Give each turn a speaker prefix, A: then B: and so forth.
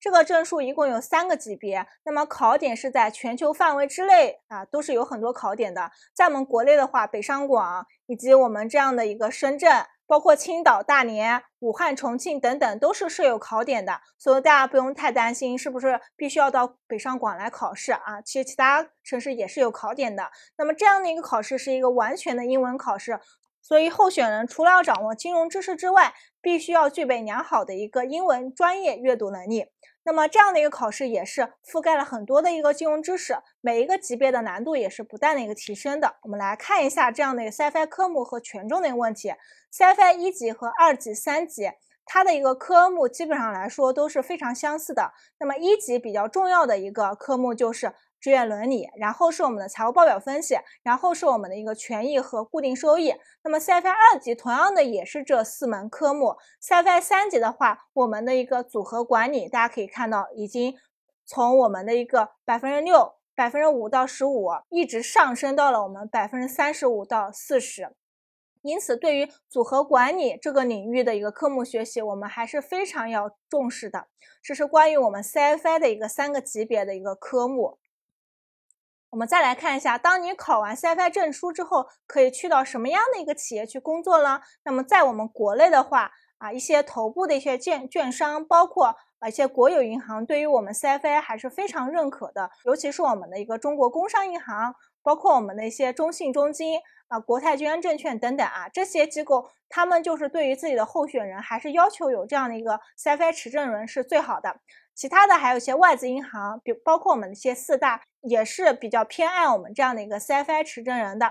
A: 这个证书一共有三个级别，那么考点是在全球范围之内啊，都是有很多考点的。在我们国内的话，北上广以及我们这样的一个深圳。包括青岛、大连、武汉、重庆等等都是设有考点的，所以大家不用太担心是不是必须要到北上广来考试啊？其实其他城市也是有考点的。那么这样的一个考试是一个完全的英文考试，所以候选人除了要掌握金融知识之外，必须要具备良好的一个英文专业阅读能力。那么这样的一个考试也是覆盖了很多的一个金融知识，每一个级别的难度也是不断的一个提升的。我们来看一下这样的一个 CFI 科目和权重的一个问题。CFI 一级和二级、三级，它的一个科目基本上来说都是非常相似的。那么一级比较重要的一个科目就是。职业伦理，然后是我们的财务报表分析，然后是我们的一个权益和固定收益。那么 CFA 二级同样的也是这四门科目。CFA 三级的话，我们的一个组合管理，大家可以看到已经从我们的一个百分之六、百分之五到十五，一直上升到了我们百分之三十五到四十。因此，对于组合管理这个领域的一个科目学习，我们还是非常要重视的。这是关于我们 CFA 的一个三个级别的一个科目。我们再来看一下，当你考完 CFI 证书之后，可以去到什么样的一个企业去工作呢？那么在我们国内的话，啊，一些头部的一些券券商，包括啊一些国有银行，对于我们 CFI 还是非常认可的。尤其是我们的一个中国工商银行，包括我们的一些中信、中金啊、国泰君安证券等等啊，这些机构，他们就是对于自己的候选人，还是要求有这样的一个 CFI 持证人是最好的。其他的还有一些外资银行，比包括我们的一些四大，也是比较偏爱我们这样的一个 CFI 持证人的。